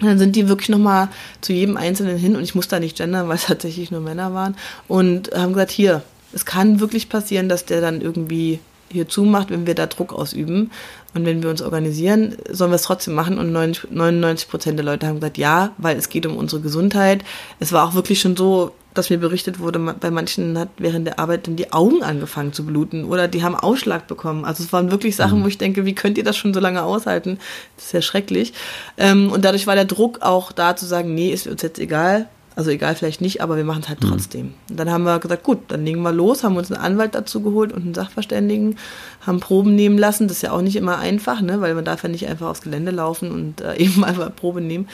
Und dann sind die wirklich nochmal zu jedem Einzelnen hin und ich muss da nicht gendern, weil es tatsächlich nur Männer waren und haben gesagt, hier, es kann wirklich passieren, dass der dann irgendwie hier zumacht, wenn wir da Druck ausüben. Und wenn wir uns organisieren, sollen wir es trotzdem machen. Und 99 Prozent der Leute haben gesagt, ja, weil es geht um unsere Gesundheit. Es war auch wirklich schon so, dass mir berichtet wurde, bei manchen hat während der Arbeit dann die Augen angefangen zu bluten oder die haben Ausschlag bekommen. Also es waren wirklich Sachen, mhm. wo ich denke, wie könnt ihr das schon so lange aushalten? Das ist ja schrecklich. Ähm, und dadurch war der Druck auch da zu sagen, nee, ist uns jetzt egal, also egal, vielleicht nicht, aber wir machen es halt mhm. trotzdem. Und dann haben wir gesagt, gut, dann legen wir los, haben uns einen Anwalt dazu geholt und einen Sachverständigen, haben Proben nehmen lassen. Das ist ja auch nicht immer einfach, ne? weil man darf ja nicht einfach aufs Gelände laufen und äh, *laughs* eben einfach Probe nehmen.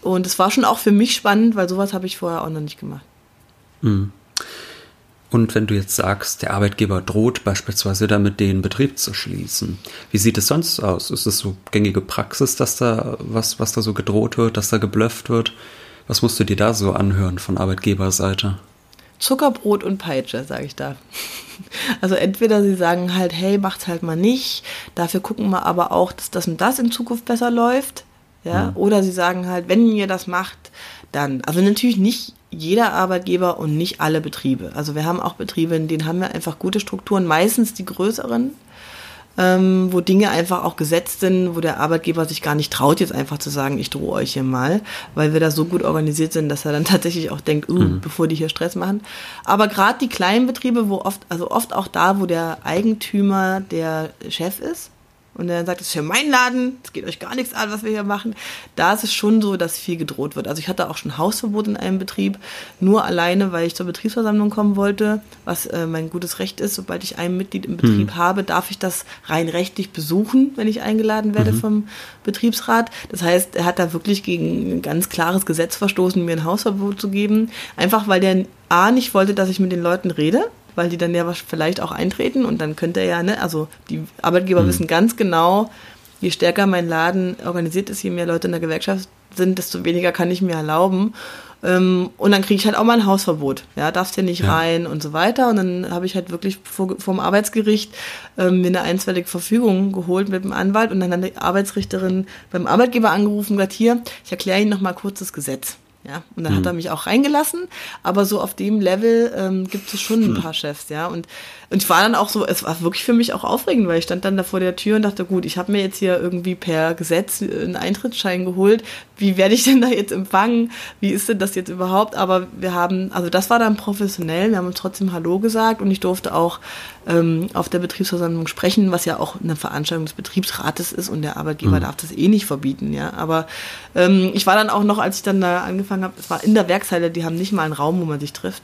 Und es war schon auch für mich spannend, weil sowas habe ich vorher auch noch nicht gemacht. Mhm. Und wenn du jetzt sagst, der Arbeitgeber droht beispielsweise damit, den Betrieb zu schließen, wie sieht es sonst aus? Ist es so gängige Praxis, dass da was, was da so gedroht wird, dass da geblufft wird? Was musst du dir da so anhören von Arbeitgeberseite? Zuckerbrot und Peitsche, sage ich da. *laughs* Also entweder sie sagen halt, hey, macht's halt mal nicht, dafür gucken wir aber auch, dass das und das in Zukunft besser läuft. Ja, mhm. oder sie sagen halt, wenn ihr das macht, dann. Also natürlich nicht jeder Arbeitgeber und nicht alle Betriebe. Also wir haben auch Betriebe, in denen haben wir einfach gute Strukturen, meistens die größeren, ähm, wo Dinge einfach auch gesetzt sind, wo der Arbeitgeber sich gar nicht traut, jetzt einfach zu sagen, ich drohe euch hier mal, weil wir da so gut organisiert sind, dass er dann *laughs* tatsächlich auch denkt, uh, mhm. bevor die hier Stress machen. Aber gerade die kleinen Betriebe, wo oft, also oft auch da, wo der Eigentümer der Chef ist, und er sagt, das ist ja mein Laden, es geht euch gar nichts an, was wir hier machen. Da ist es schon so, dass viel gedroht wird. Also ich hatte auch schon Hausverbot in einem Betrieb, nur alleine, weil ich zur Betriebsversammlung kommen wollte, was äh, mein gutes Recht ist. Sobald ich ein Mitglied im Betrieb mhm. habe, darf ich das rein rechtlich besuchen, wenn ich eingeladen werde mhm. vom Betriebsrat. Das heißt, er hat da wirklich gegen ein ganz klares Gesetz verstoßen, mir ein Hausverbot zu geben. Einfach weil der A nicht wollte, dass ich mit den Leuten rede weil die dann ja vielleicht auch eintreten und dann könnte er ja, ne, also die Arbeitgeber mhm. wissen ganz genau, je stärker mein Laden organisiert ist, je mehr Leute in der Gewerkschaft sind, desto weniger kann ich mir erlauben. Ähm, und dann kriege ich halt auch mal ein Hausverbot. Ja, darfst hier nicht ja. rein und so weiter. Und dann habe ich halt wirklich vor, vom Arbeitsgericht ähm, mir eine einstweilige Verfügung geholt mit dem Anwalt und dann hat die Arbeitsrichterin beim Arbeitgeber angerufen und gesagt, hier, ich erkläre Ihnen noch mal kurz das Gesetz. Ja, und dann mhm. hat er mich auch reingelassen, aber so auf dem Level ähm, gibt es schon ein paar Chefs, ja. Und, und ich war dann auch so, es war wirklich für mich auch aufregend, weil ich stand dann da vor der Tür und dachte, gut, ich habe mir jetzt hier irgendwie per Gesetz einen Eintrittsschein geholt. Wie werde ich denn da jetzt empfangen? Wie ist denn das jetzt überhaupt? Aber wir haben, also das war dann professionell, wir haben uns trotzdem Hallo gesagt und ich durfte auch ähm, auf der Betriebsversammlung sprechen, was ja auch eine Veranstaltung des Betriebsrates ist und der Arbeitgeber mhm. darf das eh nicht verbieten, ja. Aber ähm, ich war dann auch noch, als ich dann da angefangen habe, es war in der Werkshalle, die haben nicht mal einen Raum, wo man sich trifft.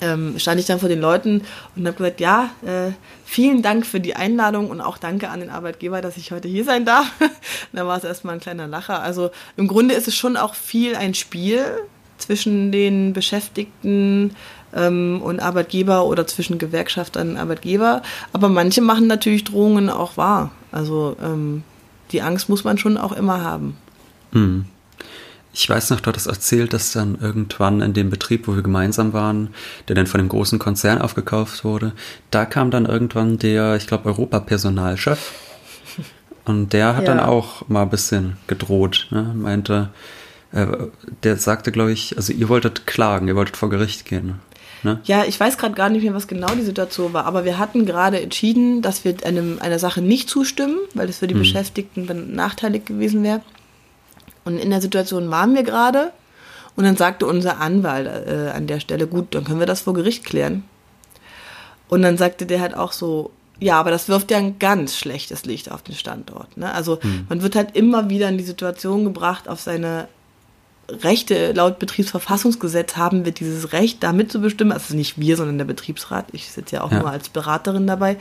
Ähm, stand ich dann vor den Leuten und habe gesagt, ja, äh, vielen Dank für die Einladung und auch danke an den Arbeitgeber, dass ich heute hier sein darf. *laughs* da war es erstmal ein kleiner Lacher. Also im Grunde ist es schon auch viel ein Spiel zwischen den Beschäftigten, ähm, und Arbeitgeber oder zwischen Gewerkschaftern und Arbeitgeber. Aber manche machen natürlich Drohungen auch wahr. Also ähm, die Angst muss man schon auch immer haben. Hm. Ich weiß noch, du hattest erzählt, dass dann irgendwann in dem Betrieb, wo wir gemeinsam waren, der dann von dem großen Konzern aufgekauft wurde, da kam dann irgendwann der, ich glaube, Europapersonalchef. Und der hat ja. dann auch mal ein bisschen gedroht, ne? meinte, äh, der sagte, glaube ich, also ihr wolltet klagen, ihr wolltet vor Gericht gehen. Ne? Ja, ich weiß gerade gar nicht mehr, was genau die Situation war, aber wir hatten gerade entschieden, dass wir einem, einer Sache nicht zustimmen, weil das für die hm. Beschäftigten nachteilig gewesen wäre. Und in der Situation waren wir gerade und dann sagte unser Anwalt äh, an der Stelle, gut, dann können wir das vor Gericht klären. Und dann sagte der halt auch so, ja, aber das wirft ja ein ganz schlechtes Licht auf den Standort. Ne? Also hm. man wird halt immer wieder in die Situation gebracht, auf seine Rechte laut Betriebsverfassungsgesetz haben wir dieses Recht, da mitzubestimmen. Also nicht wir, sondern der Betriebsrat. Ich sitze ja auch ja. nur als Beraterin dabei.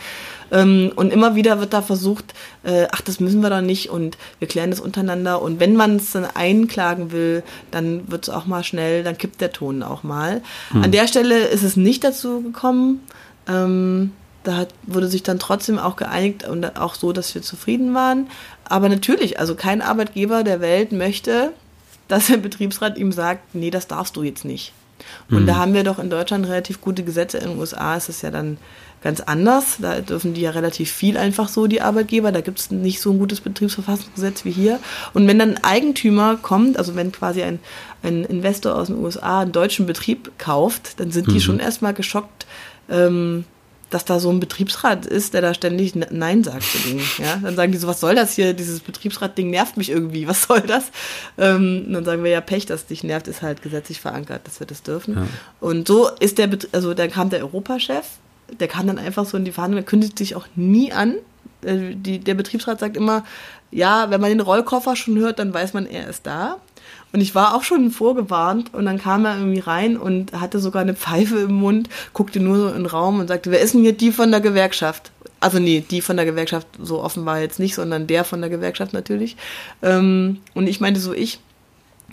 Ähm, und immer wieder wird da versucht, äh, ach, das müssen wir doch nicht und wir klären das untereinander. Und wenn man es dann einklagen will, dann wird es auch mal schnell, dann kippt der Ton auch mal. Hm. An der Stelle ist es nicht dazu gekommen. Ähm, da hat, wurde sich dann trotzdem auch geeinigt und auch so, dass wir zufrieden waren. Aber natürlich, also kein Arbeitgeber der Welt möchte, dass der Betriebsrat ihm sagt, nee, das darfst du jetzt nicht. Und mhm. da haben wir doch in Deutschland relativ gute Gesetze. In den USA ist es ja dann ganz anders. Da dürfen die ja relativ viel einfach so, die Arbeitgeber. Da gibt es nicht so ein gutes Betriebsverfassungsgesetz wie hier. Und wenn dann ein Eigentümer kommt, also wenn quasi ein, ein Investor aus den USA einen deutschen Betrieb kauft, dann sind die mhm. schon erstmal geschockt, ähm, dass da so ein Betriebsrat ist, der da ständig Nein sagt zu Dingen. Ja? Dann sagen die so, was soll das hier? Dieses Betriebsrat-Ding nervt mich irgendwie. Was soll das? Ähm, dann sagen wir ja, Pech, dass dich nervt, ist halt gesetzlich verankert, dass wir das dürfen. Ja. Und so ist der, also dann kam der Europachef, der kam dann einfach so in die Verhandlung, der kündigt sich auch nie an. Äh, die, der Betriebsrat sagt immer, ja, wenn man den Rollkoffer schon hört, dann weiß man, er ist da. Und ich war auch schon vorgewarnt und dann kam er irgendwie rein und hatte sogar eine Pfeife im Mund, guckte nur so in den Raum und sagte, wer ist denn hier die von der Gewerkschaft? Also nee, die von der Gewerkschaft so offenbar jetzt nicht, sondern der von der Gewerkschaft natürlich. Ähm, und ich meinte so, ich,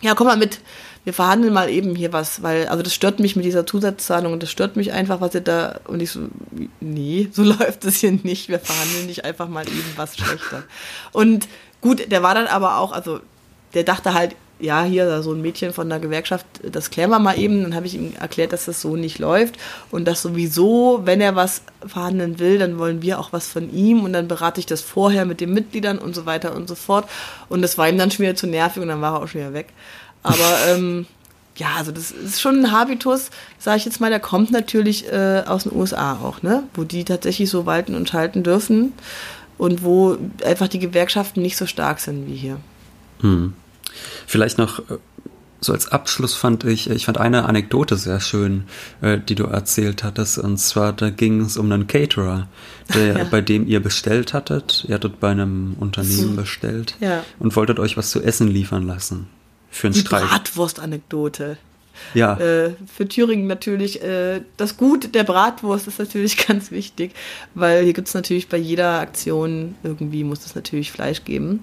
ja, komm mal mit, wir verhandeln mal eben hier was, weil, also das stört mich mit dieser Zusatzzahlung und das stört mich einfach, was ihr da, und ich so, nee, *laughs* so läuft es hier nicht, wir verhandeln nicht einfach mal eben was schlechter. Und gut, der war dann aber auch, also der dachte halt, ja, hier so ein Mädchen von der Gewerkschaft, das klären wir mal eben. Dann habe ich ihm erklärt, dass das so nicht läuft und dass sowieso, wenn er was verhandeln will, dann wollen wir auch was von ihm und dann berate ich das vorher mit den Mitgliedern und so weiter und so fort. Und das war ihm dann schon wieder zu nervig und dann war er auch schon wieder weg. Aber *laughs* ähm, ja, also das ist schon ein Habitus, sage ich jetzt mal, der kommt natürlich äh, aus den USA auch, ne? Wo die tatsächlich so walten und schalten dürfen und wo einfach die Gewerkschaften nicht so stark sind wie hier. Hm. Vielleicht noch äh, so als Abschluss fand ich, ich fand eine Anekdote sehr schön, äh, die du erzählt hattest. Und zwar, da ging es um einen Caterer, der, *laughs* ja. bei dem ihr bestellt hattet. Ihr hattet bei einem Unternehmen bestellt ja. und wolltet euch was zu essen liefern lassen. Für einen die Streik. Bratwurst-Anekdote. Ja. Äh, für Thüringen natürlich, äh, das Gut der Bratwurst ist natürlich *laughs* ganz wichtig, weil hier gibt es natürlich bei jeder Aktion irgendwie muss es natürlich Fleisch geben.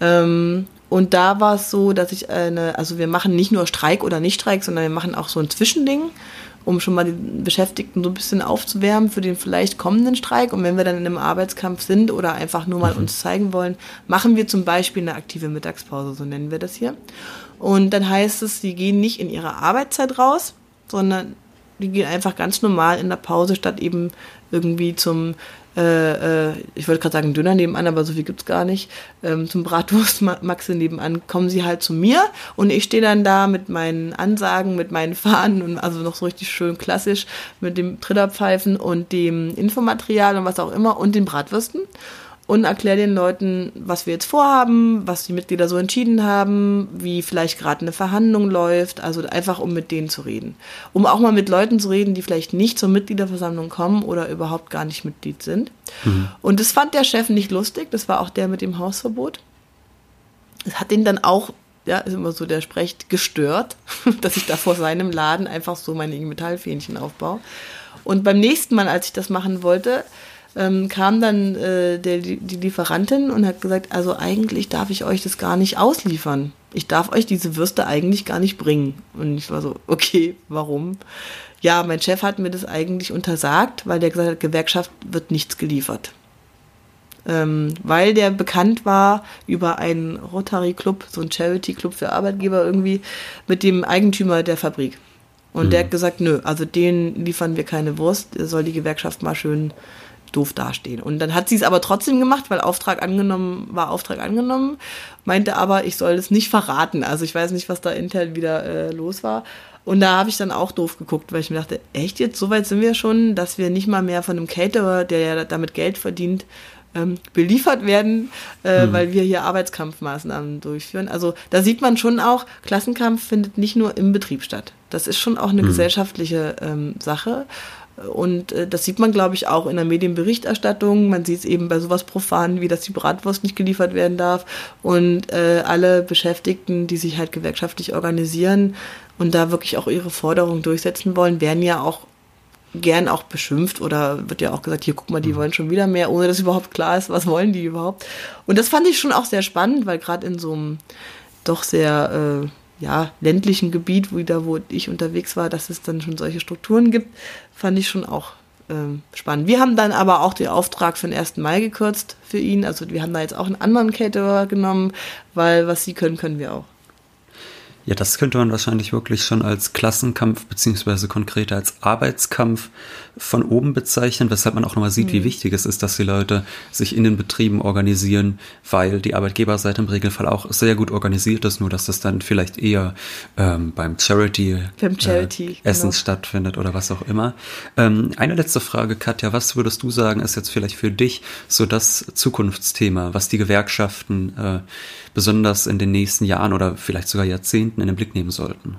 Ähm, und da war es so, dass ich eine, also wir machen nicht nur Streik oder nicht Streik, sondern wir machen auch so ein Zwischending, um schon mal die Beschäftigten so ein bisschen aufzuwärmen für den vielleicht kommenden Streik. Und wenn wir dann in einem Arbeitskampf sind oder einfach nur mal mhm. uns zeigen wollen, machen wir zum Beispiel eine aktive Mittagspause, so nennen wir das hier. Und dann heißt es, die gehen nicht in ihre Arbeitszeit raus, sondern die gehen einfach ganz normal in der Pause statt eben irgendwie zum äh, äh, ich wollte gerade sagen Döner nebenan, aber so viel gibt's gar nicht, ähm, zum Bratwurstmaxe nebenan, kommen sie halt zu mir und ich stehe dann da mit meinen Ansagen, mit meinen Fahnen und also noch so richtig schön klassisch mit dem Trillerpfeifen und dem Infomaterial und was auch immer und den Bratwürsten und erkläre den Leuten, was wir jetzt vorhaben, was die Mitglieder so entschieden haben, wie vielleicht gerade eine Verhandlung läuft, also einfach um mit denen zu reden. Um auch mal mit Leuten zu reden, die vielleicht nicht zur Mitgliederversammlung kommen oder überhaupt gar nicht Mitglied sind. Mhm. Und das fand der Chef nicht lustig, das war auch der mit dem Hausverbot. Es hat ihn dann auch, ja, ist immer so der Sprecht, gestört, *laughs* dass ich da vor seinem Laden einfach so meine Metallfähnchen aufbaue. Und beim nächsten Mal, als ich das machen wollte, ähm, kam dann äh, der, die Lieferantin und hat gesagt, also eigentlich darf ich euch das gar nicht ausliefern. Ich darf euch diese Würste eigentlich gar nicht bringen. Und ich war so, okay, warum? Ja, mein Chef hat mir das eigentlich untersagt, weil der gesagt hat, Gewerkschaft wird nichts geliefert. Ähm, weil der bekannt war über einen Rotary Club, so ein Charity Club für Arbeitgeber irgendwie, mit dem Eigentümer der Fabrik. Und mhm. der hat gesagt, nö, also den liefern wir keine Wurst, soll die Gewerkschaft mal schön doof dastehen. Und dann hat sie es aber trotzdem gemacht, weil Auftrag angenommen war, Auftrag angenommen, meinte aber, ich soll es nicht verraten. Also ich weiß nicht, was da intern wieder äh, los war. Und da habe ich dann auch doof geguckt, weil ich mir dachte, echt jetzt, so weit sind wir schon, dass wir nicht mal mehr von einem Caterer, der ja damit Geld verdient, ähm, beliefert werden, äh, mhm. weil wir hier Arbeitskampfmaßnahmen durchführen. Also da sieht man schon auch, Klassenkampf findet nicht nur im Betrieb statt. Das ist schon auch eine mhm. gesellschaftliche ähm, Sache. Und äh, das sieht man, glaube ich, auch in der Medienberichterstattung. Man sieht es eben bei sowas Profanen, wie dass die Bratwurst nicht geliefert werden darf. Und äh, alle Beschäftigten, die sich halt gewerkschaftlich organisieren und da wirklich auch ihre Forderungen durchsetzen wollen, werden ja auch gern auch beschimpft oder wird ja auch gesagt, hier guck mal, die mhm. wollen schon wieder mehr, ohne dass überhaupt klar ist, was wollen die überhaupt. Und das fand ich schon auch sehr spannend, weil gerade in so einem doch sehr äh, ja, ländlichen Gebiet, wo, da, wo ich unterwegs war, dass es dann schon solche Strukturen gibt, fand ich schon auch ähm, spannend. Wir haben dann aber auch den Auftrag für den 1. Mai gekürzt für ihn. Also wir haben da jetzt auch einen anderen Caterer genommen, weil was sie können, können wir auch. Ja, das könnte man wahrscheinlich wirklich schon als Klassenkampf beziehungsweise konkreter als Arbeitskampf von oben bezeichnen, weshalb man auch nochmal sieht, mhm. wie wichtig es ist, dass die Leute sich in den Betrieben organisieren, weil die Arbeitgeberseite im Regelfall auch sehr gut organisiert ist, nur dass das dann vielleicht eher ähm, beim Charity, beim Charity äh, Essen genau. stattfindet oder was auch immer. Ähm, eine letzte Frage, Katja, was würdest du sagen, ist jetzt vielleicht für dich so das Zukunftsthema, was die Gewerkschaften äh, besonders in den nächsten Jahren oder vielleicht sogar Jahrzehnten in den Blick nehmen sollten?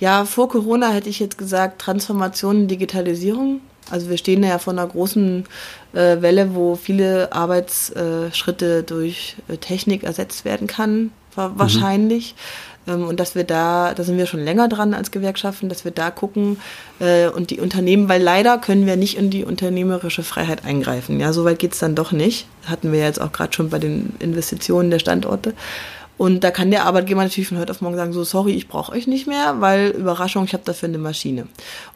Ja, vor Corona hätte ich jetzt gesagt Transformation, Digitalisierung. Also wir stehen ja vor einer großen äh, Welle, wo viele Arbeitsschritte durch äh, Technik ersetzt werden kann, wahrscheinlich. Ähm, und dass wir da, da sind wir schon länger dran als Gewerkschaften, dass wir da gucken äh, und die Unternehmen, weil leider können wir nicht in die unternehmerische Freiheit eingreifen. Ja, so weit geht's dann doch nicht. Hatten wir jetzt auch gerade schon bei den Investitionen der Standorte. Und da kann der Arbeitgeber natürlich von heute auf morgen sagen, so sorry, ich brauche euch nicht mehr, weil Überraschung, ich habe dafür eine Maschine.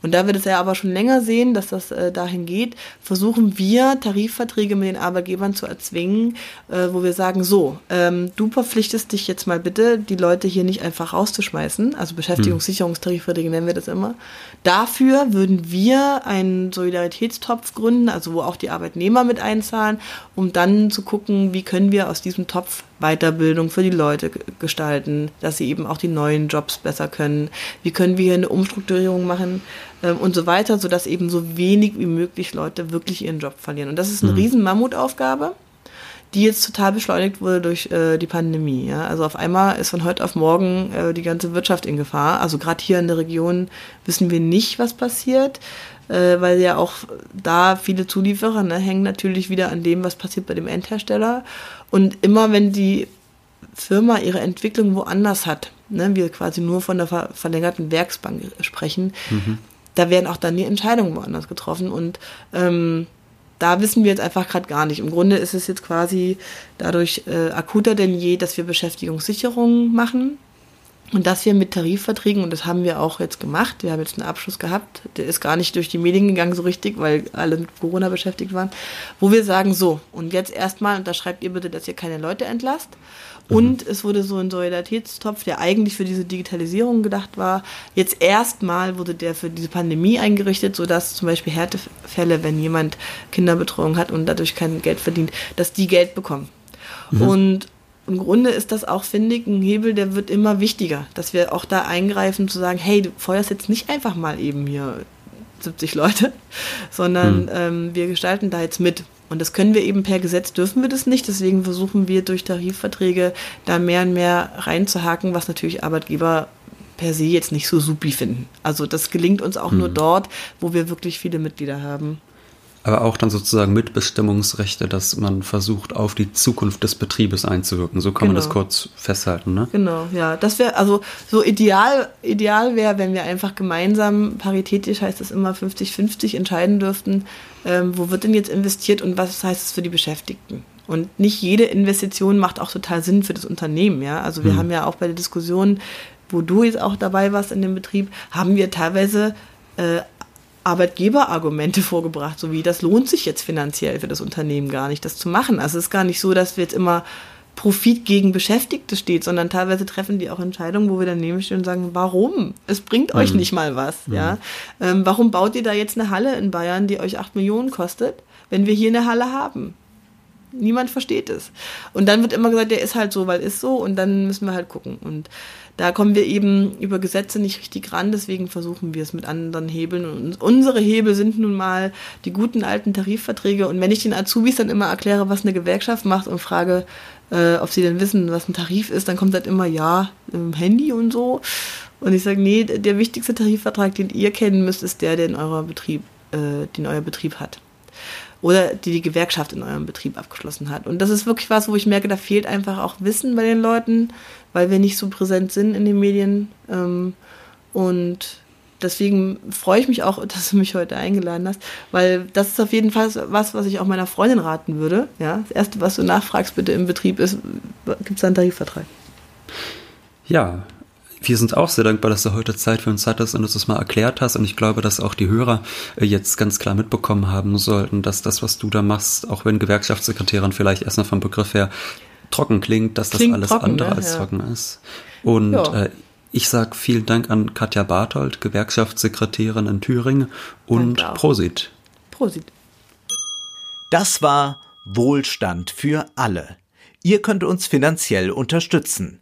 Und da wird es ja aber schon länger sehen, dass das äh, dahin geht, versuchen wir Tarifverträge mit den Arbeitgebern zu erzwingen, äh, wo wir sagen, so, ähm, du verpflichtest dich jetzt mal bitte, die Leute hier nicht einfach rauszuschmeißen, also Beschäftigungssicherungstarifverträge nennen wir das immer. Dafür würden wir einen Solidaritätstopf gründen, also wo auch die Arbeitnehmer mit einzahlen, um dann zu gucken, wie können wir aus diesem Topf Weiterbildung für die Leute gestalten, dass sie eben auch die neuen Jobs besser können. Wie können wir eine Umstrukturierung machen ähm, und so weiter, sodass eben so wenig wie möglich Leute wirklich ihren Job verlieren. Und das ist eine mhm. riesen Mammutaufgabe die jetzt total beschleunigt wurde durch äh, die Pandemie. Ja? Also auf einmal ist von heute auf morgen äh, die ganze Wirtschaft in Gefahr. Also gerade hier in der Region wissen wir nicht, was passiert, äh, weil ja auch da viele Zulieferer ne, hängen natürlich wieder an dem, was passiert bei dem Endhersteller. Und immer wenn die Firma ihre Entwicklung woanders hat, ne, wir quasi nur von der ver verlängerten Werksbank sprechen, mhm. da werden auch dann die Entscheidungen woanders getroffen. Und ähm, da wissen wir jetzt einfach gerade gar nicht. Im Grunde ist es jetzt quasi dadurch äh, akuter denn je, dass wir Beschäftigungssicherung machen und dass wir mit Tarifverträgen, und das haben wir auch jetzt gemacht, wir haben jetzt einen Abschluss gehabt, der ist gar nicht durch die Medien gegangen so richtig, weil alle mit Corona beschäftigt waren, wo wir sagen, so, und jetzt erstmal unterschreibt ihr bitte, dass ihr keine Leute entlasst. Mhm. Und es wurde so ein Solidaritätstopf, der eigentlich für diese Digitalisierung gedacht war. Jetzt erstmal wurde der für diese Pandemie eingerichtet, sodass zum Beispiel Härtefälle, wenn jemand Kinderbetreuung hat und dadurch kein Geld verdient, dass die Geld bekommen. Mhm. Und im Grunde ist das auch, finde ich, ein Hebel, der wird immer wichtiger, dass wir auch da eingreifen, zu sagen, hey, du feuerst jetzt nicht einfach mal eben hier 70 Leute, *laughs* sondern mhm. ähm, wir gestalten da jetzt mit. Und das können wir eben per Gesetz, dürfen wir das nicht. Deswegen versuchen wir durch Tarifverträge da mehr und mehr reinzuhaken, was natürlich Arbeitgeber per se jetzt nicht so supi finden. Also das gelingt uns auch mhm. nur dort, wo wir wirklich viele Mitglieder haben aber auch dann sozusagen Mitbestimmungsrechte, dass man versucht, auf die Zukunft des Betriebes einzuwirken. So kann genau. man das genau. kurz festhalten, ne? Genau, ja. Das wäre, also so ideal, ideal wäre, wenn wir einfach gemeinsam, paritätisch heißt das immer 50-50 entscheiden dürften, ähm, wo wird denn jetzt investiert und was heißt es für die Beschäftigten. Und nicht jede Investition macht auch total Sinn für das Unternehmen, ja. Also wir hm. haben ja auch bei der Diskussion, wo du jetzt auch dabei warst in dem Betrieb, haben wir teilweise äh, Arbeitgeberargumente *laughs* vorgebracht, so wie das lohnt sich jetzt finanziell für das Unternehmen gar nicht, das zu machen. Also es ist gar nicht so, dass wir jetzt immer Profit gegen Beschäftigte steht, sondern teilweise treffen die auch Entscheidungen, wo wir daneben stehen und sagen, warum? Es bringt euch mhm. nicht mal was, mhm. ja. Ähm, warum baut ihr da jetzt eine Halle in Bayern, die euch acht Millionen kostet, wenn wir hier eine Halle haben? Niemand versteht es. Und dann wird immer gesagt, der ist halt so, weil ist so, und dann müssen wir halt gucken. Und da kommen wir eben über Gesetze nicht richtig ran, deswegen versuchen wir es mit anderen Hebeln. Und unsere Hebel sind nun mal die guten alten Tarifverträge. Und wenn ich den Azubis dann immer erkläre, was eine Gewerkschaft macht und frage, äh, ob sie denn wissen, was ein Tarif ist, dann kommt halt immer ja, im Handy und so. Und ich sage, nee, der wichtigste Tarifvertrag, den ihr kennen müsst, ist der, den euer Betrieb, äh, den euer Betrieb hat oder die die Gewerkschaft in eurem Betrieb abgeschlossen hat. Und das ist wirklich was, wo ich merke, da fehlt einfach auch Wissen bei den Leuten, weil wir nicht so präsent sind in den Medien. Ähm, und deswegen freue ich mich auch, *laughs* dass du mich heute eingeladen hast, weil das ist auf jeden Fall was, was ich auch meiner Freundin raten würde. Ja? Das Erste, was du nachfragst bitte im Betrieb ist, gibt es einen Tarifvertrag? Ja, wir sind auch sehr dankbar, dass du heute Zeit für uns hattest und uns das mal erklärt hast. Und ich glaube, dass auch die Hörer äh, jetzt ganz klar mitbekommen haben sollten, dass das, was du da machst, auch wenn Gewerkschaftssekretärin vielleicht erstmal vom Begriff her trocken klingt, dass das klingt alles trocken, andere ne? als ja. trocken ist. Und äh, ich sage vielen Dank an Katja Barthold, Gewerkschaftssekretärin in Thüringen und Prosit. Prosit. Das war Wohlstand für alle. Ihr könnt uns finanziell unterstützen